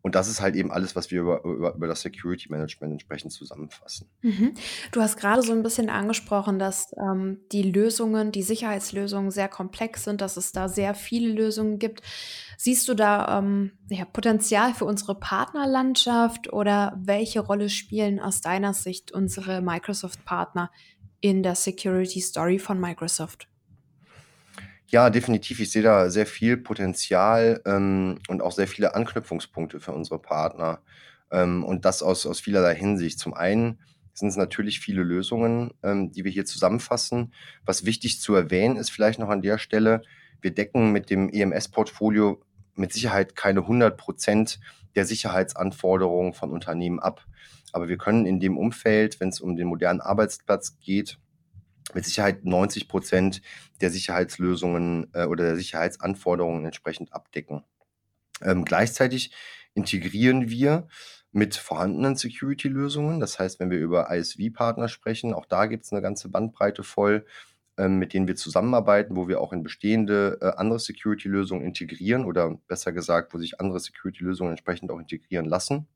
Speaker 2: Und das ist halt eben alles, was wir über, über, über das Security Management entsprechend zusammenfassen.
Speaker 1: Mhm. Du hast gerade so ein bisschen angesprochen, dass ähm, die Lösungen, die Sicherheitslösungen sehr komplex sind, dass es da sehr viele Lösungen gibt. Siehst du da ähm, ja, Potenzial für unsere Partnerlandschaft oder welche Rolle spielen aus deiner Sicht unsere Microsoft-Partner in der Security Story von Microsoft?
Speaker 2: Ja, definitiv. Ich sehe da sehr viel Potenzial, ähm, und auch sehr viele Anknüpfungspunkte für unsere Partner, ähm, und das aus aus vielerlei Hinsicht. Zum einen sind es natürlich viele Lösungen, ähm, die wir hier zusammenfassen. Was wichtig zu erwähnen ist vielleicht noch an der Stelle, wir decken mit dem EMS-Portfolio mit Sicherheit keine 100% der Sicherheitsanforderungen von Unternehmen ab. Aber wir können in dem Umfeld, wenn es um den modernen Arbeitsplatz geht mit Sicherheit 90 Prozent der Sicherheitslösungen äh, oder der Sicherheitsanforderungen entsprechend abdecken. Ähm, gleichzeitig integrieren wir mit vorhandenen Security-Lösungen. Das heißt, wenn wir über ISV-Partner sprechen, auch da gibt es eine ganze Bandbreite voll, ähm, mit denen wir zusammenarbeiten, wo wir auch in bestehende äh, andere Security-Lösungen integrieren oder besser gesagt, wo sich andere Security-Lösungen entsprechend auch integrieren lassen.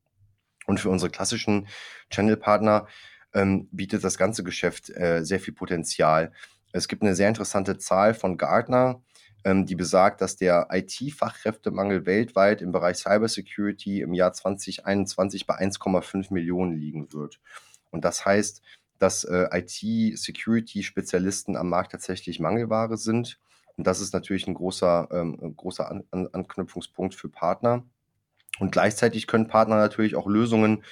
Speaker 2: Und für unsere klassischen Channel-Partner ähm, bietet das ganze Geschäft äh, sehr viel Potenzial. Es gibt eine sehr interessante Zahl von Gartner, ähm, die besagt, dass der IT-Fachkräftemangel weltweit im Bereich Cybersecurity im Jahr 2021 bei 1,5 Millionen liegen wird. Und das heißt, dass äh, IT-Security-Spezialisten am Markt tatsächlich Mangelware sind. Und das ist natürlich ein großer, ähm, großer An An Anknüpfungspunkt für Partner. Und gleichzeitig können Partner natürlich auch Lösungen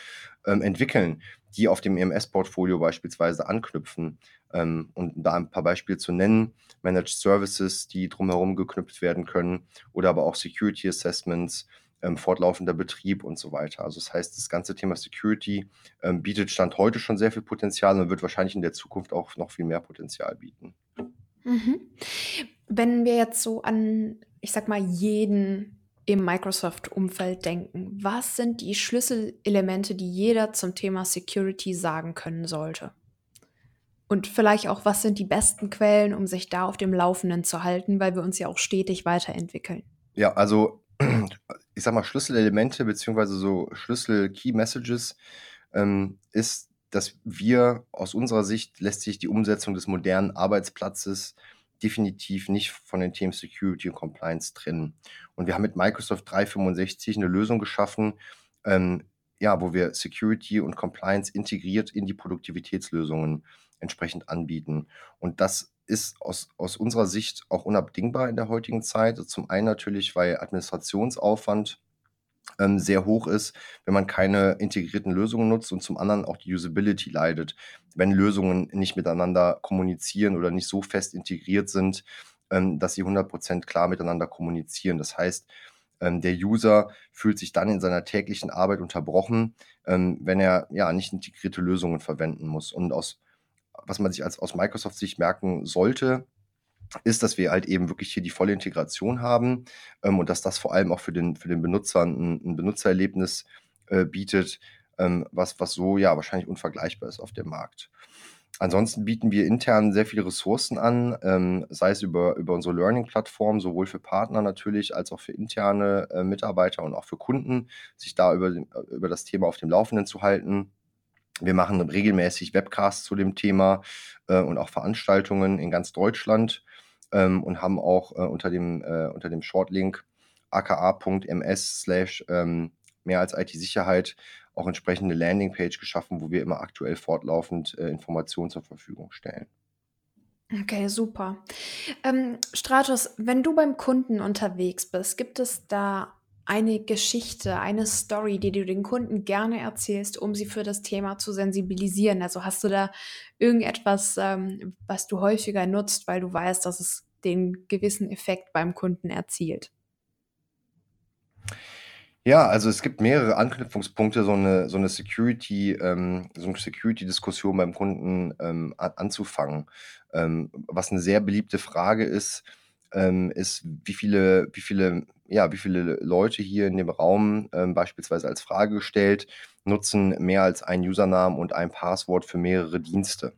Speaker 2: ähm, entwickeln, die auf dem EMS-Portfolio beispielsweise anknüpfen. Ähm, und da ein paar Beispiele zu nennen, Managed Services, die drumherum geknüpft werden können, oder aber auch Security Assessments, ähm, fortlaufender Betrieb und so weiter. Also das heißt, das ganze Thema Security ähm, bietet Stand heute schon sehr viel Potenzial und wird wahrscheinlich in der Zukunft auch noch viel mehr Potenzial bieten.
Speaker 1: Mhm. Wenn wir jetzt so an, ich sag mal, jeden im Microsoft-Umfeld denken. Was sind die Schlüsselelemente, die jeder zum Thema Security sagen können sollte? Und vielleicht auch, was sind die besten Quellen, um sich da auf dem Laufenden zu halten, weil wir uns ja auch stetig weiterentwickeln?
Speaker 2: Ja, also ich sag mal, Schlüsselelemente beziehungsweise so Schlüssel-Key-Messages ähm, ist, dass wir aus unserer Sicht lässt sich die Umsetzung des modernen Arbeitsplatzes definitiv nicht von den Themen Security und Compliance trennen. Und wir haben mit Microsoft 365 eine Lösung geschaffen, ähm, ja, wo wir Security und Compliance integriert in die Produktivitätslösungen entsprechend anbieten. Und das ist aus, aus unserer Sicht auch unabdingbar in der heutigen Zeit. Zum einen natürlich, weil Administrationsaufwand ähm, sehr hoch ist, wenn man keine integrierten Lösungen nutzt und zum anderen auch die Usability leidet, wenn Lösungen nicht miteinander kommunizieren oder nicht so fest integriert sind, ähm, dass sie 100% klar miteinander kommunizieren. Das heißt, ähm, der User fühlt sich dann in seiner täglichen Arbeit unterbrochen, ähm, wenn er ja nicht integrierte Lösungen verwenden muss. Und aus was man sich als aus Microsoft-Sicht merken sollte, ist, dass wir halt eben wirklich hier die volle Integration haben ähm, und dass das vor allem auch für den, für den Benutzer ein, ein Benutzererlebnis äh, bietet, ähm, was, was so ja wahrscheinlich unvergleichbar ist auf dem Markt. Ansonsten bieten wir intern sehr viele Ressourcen an, ähm, sei es über, über unsere Learning-Plattform, sowohl für Partner natürlich, als auch für interne äh, Mitarbeiter und auch für Kunden, sich da über, über das Thema auf dem Laufenden zu halten. Wir machen regelmäßig Webcasts zu dem Thema äh, und auch Veranstaltungen in ganz Deutschland ähm, und haben auch äh, unter dem, äh, unter dem Shortlink aka.ms slash ähm, mehr als IT-Sicherheit auch entsprechende Landingpage geschaffen, wo wir immer aktuell fortlaufend äh, Informationen zur Verfügung stellen.
Speaker 1: Okay, super. Ähm, Stratos, wenn du beim Kunden unterwegs bist, gibt es da eine Geschichte, eine Story, die du den Kunden gerne erzählst, um sie für das Thema zu sensibilisieren? Also hast du da irgendetwas, ähm, was du häufiger nutzt, weil du weißt, dass es den gewissen Effekt beim Kunden erzielt?
Speaker 2: Ja, also es gibt mehrere Anknüpfungspunkte, so eine, so eine Security, ähm, so eine Security-Diskussion beim Kunden ähm, anzufangen. Ähm, was eine sehr beliebte Frage ist, ähm, ist, wie viele, wie viele, ja, wie viele Leute hier in dem Raum ähm, beispielsweise als Frage gestellt, nutzen mehr als ein Usernamen und ein Passwort für mehrere Dienste.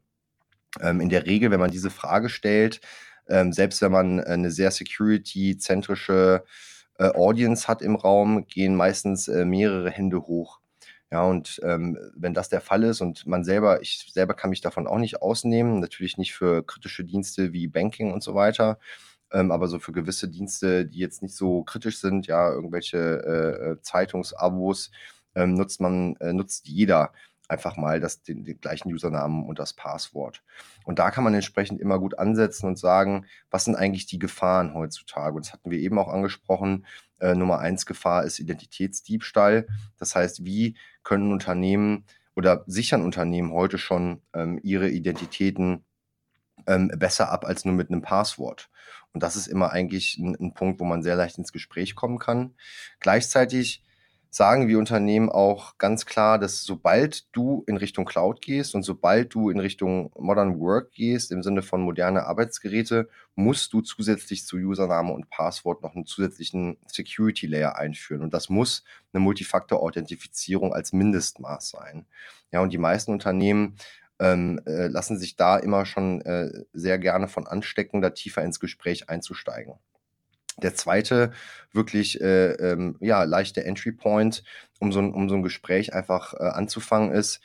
Speaker 2: Ähm, in der Regel, wenn man diese Frage stellt, ähm, selbst wenn man eine sehr security-zentrische äh, Audience hat im Raum, gehen meistens äh, mehrere Hände hoch. Ja, und ähm, wenn das der Fall ist und man selber, ich selber kann mich davon auch nicht ausnehmen, natürlich nicht für kritische Dienste wie Banking und so weiter, ähm, aber so für gewisse Dienste, die jetzt nicht so kritisch sind, ja, irgendwelche äh, äh Zeitungsabos, ähm, nutzt man, äh, nutzt jeder einfach mal das, den, den, gleichen Usernamen und das Passwort. Und da kann man entsprechend immer gut ansetzen und sagen, was sind eigentlich die Gefahren heutzutage? Und das hatten wir eben auch angesprochen. Äh, Nummer eins Gefahr ist Identitätsdiebstahl. Das heißt, wie können Unternehmen oder sichern Unternehmen heute schon ähm, ihre Identitäten ähm, besser ab als nur mit einem Passwort? Und das ist immer eigentlich ein, ein Punkt, wo man sehr leicht ins Gespräch kommen kann. Gleichzeitig sagen wir Unternehmen auch ganz klar, dass sobald du in Richtung Cloud gehst und sobald du in Richtung Modern Work gehst, im Sinne von moderne Arbeitsgeräte, musst du zusätzlich zu Username und Passwort noch einen zusätzlichen Security Layer einführen. Und das muss eine Multifaktor-Authentifizierung als Mindestmaß sein. Ja, und die meisten Unternehmen ähm, äh, lassen sich da immer schon äh, sehr gerne von anstecken, da tiefer ins Gespräch einzusteigen. Der zweite wirklich äh, ähm, ja, leichte Entry Point, um so, ein, um so ein Gespräch einfach äh, anzufangen, ist,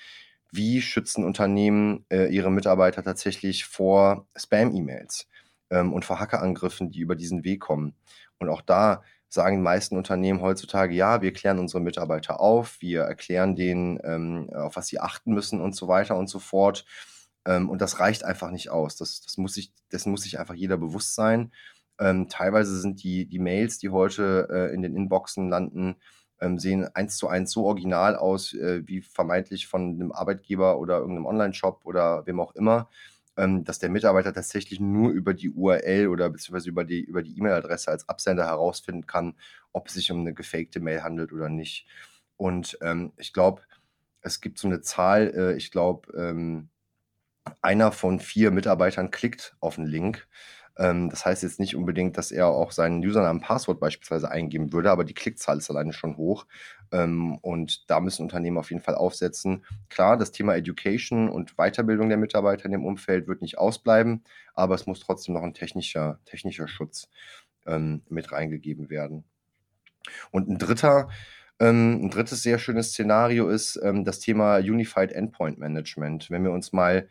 Speaker 2: wie schützen Unternehmen äh, ihre Mitarbeiter tatsächlich vor Spam-E-Mails ähm, und vor Hackerangriffen, die über diesen Weg kommen. Und auch da sagen die meisten Unternehmen heutzutage, ja, wir klären unsere Mitarbeiter auf, wir erklären denen, ähm, auf was sie achten müssen und so weiter und so fort. Ähm, und das reicht einfach nicht aus. Das, das muss sich, dessen muss sich einfach jeder bewusst sein. Ähm, teilweise sind die, die Mails, die heute äh, in den Inboxen landen, ähm, sehen eins zu eins so original aus, äh, wie vermeintlich von einem Arbeitgeber oder irgendeinem Online-Shop oder wem auch immer, ähm, dass der Mitarbeiter tatsächlich nur über die URL oder beziehungsweise über die über E-Mail-Adresse als Absender herausfinden kann, ob es sich um eine gefakte Mail handelt oder nicht. Und ähm, ich glaube, es gibt so eine Zahl, äh, ich glaube, ähm, einer von vier Mitarbeitern klickt auf einen Link. Ähm, das heißt jetzt nicht unbedingt, dass er auch seinen Usernamen Passwort beispielsweise eingeben würde, aber die Klickzahl ist alleine schon hoch. Ähm, und da müssen Unternehmen auf jeden Fall aufsetzen. Klar, das Thema Education und Weiterbildung der Mitarbeiter in dem Umfeld wird nicht ausbleiben, aber es muss trotzdem noch ein technischer, technischer Schutz ähm, mit reingegeben werden. Und ein dritter, ähm, ein drittes sehr schönes Szenario ist ähm, das Thema Unified Endpoint Management. Wenn wir uns mal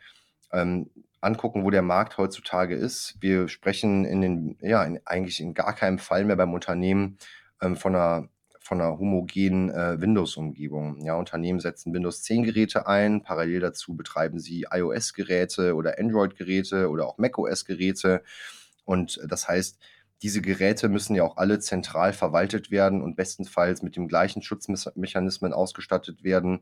Speaker 2: ähm, angucken, wo der Markt heutzutage ist. Wir sprechen in den, ja, in, eigentlich in gar keinem Fall mehr beim Unternehmen ähm, von einer von einer homogenen äh, Windows-Umgebung. Ja, Unternehmen setzen Windows 10 Geräte ein, parallel dazu betreiben sie iOS-Geräte oder Android-Geräte oder auch macOS-Geräte. Und das heißt, diese Geräte müssen ja auch alle zentral verwaltet werden und bestenfalls mit dem gleichen Schutzmechanismen ausgestattet werden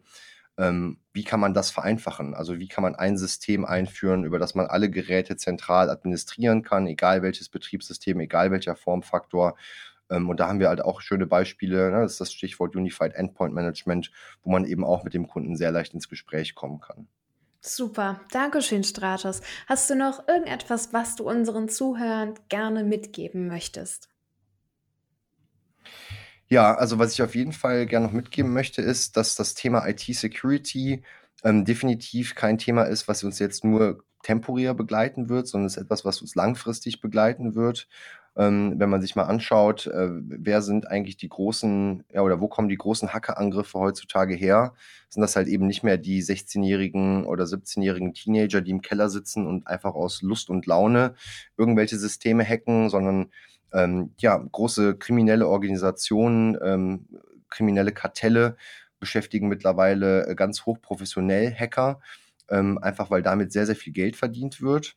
Speaker 2: wie kann man das vereinfachen? Also wie kann man ein System einführen, über das man alle Geräte zentral administrieren kann, egal welches Betriebssystem, egal welcher Formfaktor. Ähm, und da haben wir halt auch schöne Beispiele, ne? das ist das Stichwort Unified Endpoint Management, wo man eben auch mit dem Kunden sehr leicht ins Gespräch kommen kann.
Speaker 1: Super, Dankeschön, Stratos. Hast du noch irgendetwas, was du unseren Zuhörern gerne mitgeben möchtest?
Speaker 2: Ja, also was ich auf jeden Fall gerne noch mitgeben möchte, ist, dass das Thema IT-Security ähm, definitiv kein Thema ist, was uns jetzt nur temporär begleiten wird, sondern es ist etwas, was uns langfristig begleiten wird. Ähm, wenn man sich mal anschaut, äh, wer sind eigentlich die großen, ja, oder wo kommen die großen Hackerangriffe heutzutage her, sind das halt eben nicht mehr die 16-jährigen oder 17-jährigen Teenager, die im Keller sitzen und einfach aus Lust und Laune irgendwelche Systeme hacken, sondern ähm, ja, große kriminelle Organisationen, ähm, kriminelle Kartelle beschäftigen mittlerweile äh, ganz hochprofessionell Hacker, ähm, einfach weil damit sehr, sehr viel Geld verdient wird.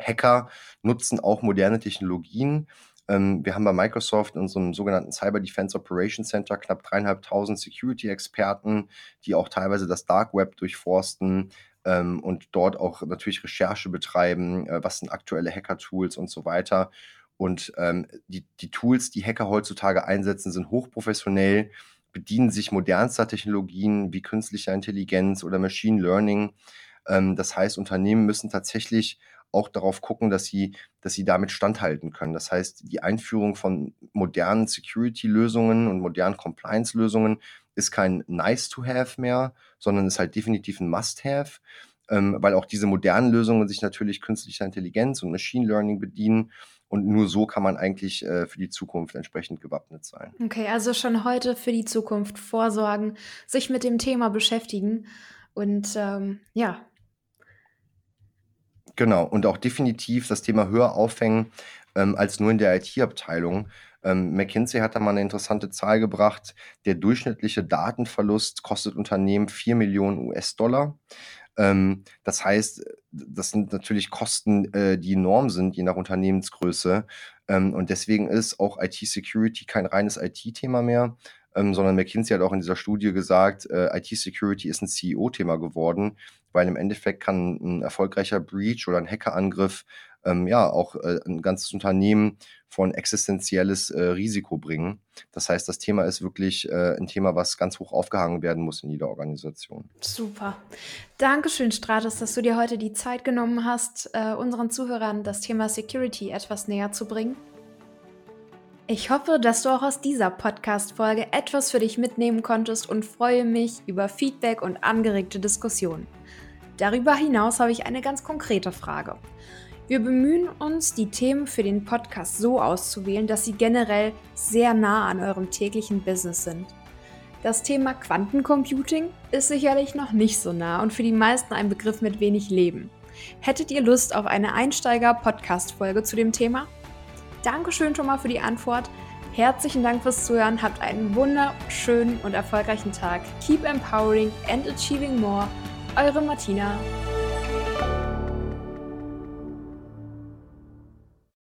Speaker 2: Hacker nutzen auch moderne Technologien. Ähm, wir haben bei Microsoft in unserem sogenannten Cyber Defense Operations Center knapp dreieinhalbtausend Security-Experten, die auch teilweise das Dark Web durchforsten, ähm, und dort auch natürlich Recherche betreiben, äh, was sind aktuelle Hacker-Tools und so weiter. Und ähm, die, die Tools, die Hacker heutzutage einsetzen, sind hochprofessionell, bedienen sich modernster Technologien wie künstlicher Intelligenz oder Machine Learning. Ähm, das heißt, Unternehmen müssen tatsächlich auch darauf gucken, dass sie, dass sie damit standhalten können. Das heißt, die Einführung von modernen Security-Lösungen und modernen Compliance-Lösungen ist kein Nice-to-have mehr, sondern ist halt definitiv ein Must-have, ähm, weil auch diese modernen Lösungen sich natürlich künstlicher Intelligenz und Machine Learning bedienen Und nur so kann man eigentlich äh, für die Zukunft entsprechend gewappnet sein.
Speaker 1: Okay, also schon heute für die Zukunft vorsorgen, sich mit dem Thema beschäftigen und ähm, ja.
Speaker 2: Genau, und auch definitiv das Thema höher aufhängen ähm, als nur in der IT-Abteilung. Ähm, McKinsey hat da mal eine interessante Zahl gebracht. Der durchschnittliche Datenverlust kostet Unternehmen 4 Millionen US-Dollar. Ähm, das heißt, das sind natürlich Kosten, äh, die enorm sind, je nach Unternehmensgröße. Ähm, und deswegen ist auch IT-Security kein reines IT-Thema mehr, ähm, sondern McKinsey hat auch in dieser Studie gesagt, äh, IT-Security ist ein CEO-Thema geworden, weil im Endeffekt kann ein erfolgreicher Breach oder ein Hackerangriff ähm, ja auch äh, ein ganzes Unternehmen vor ein existenzielles äh, Risiko bringen. Das heißt, das Thema ist wirklich äh, ein Thema, was ganz hoch aufgehangen werden muss in jeder Organisation.
Speaker 1: Super. Dankeschön, Stratus, dass du dir heute die Zeit genommen hast, äh, unseren Zuhörern das Thema Security etwas näher zu bringen. Ich hoffe, dass du auch aus dieser Podcast-Folge etwas für dich mitnehmen konntest und freue mich über Feedback und angeregte Diskussionen. Darüber hinaus habe ich eine ganz konkrete Frage. Wir bemühen uns, die Themen für den Podcast so auszuwählen, dass sie generell sehr nah an eurem täglichen Business sind. Das Thema Quantencomputing ist sicherlich noch nicht so nah und für die meisten ein Begriff mit wenig Leben. Hättet ihr Lust auf eine Einsteiger-Podcast-Folge zu dem Thema? Dankeschön schon mal für die Antwort. Herzlichen Dank fürs Zuhören. Habt einen wunderschönen und erfolgreichen Tag. Keep empowering and achieving more. Eure Martina.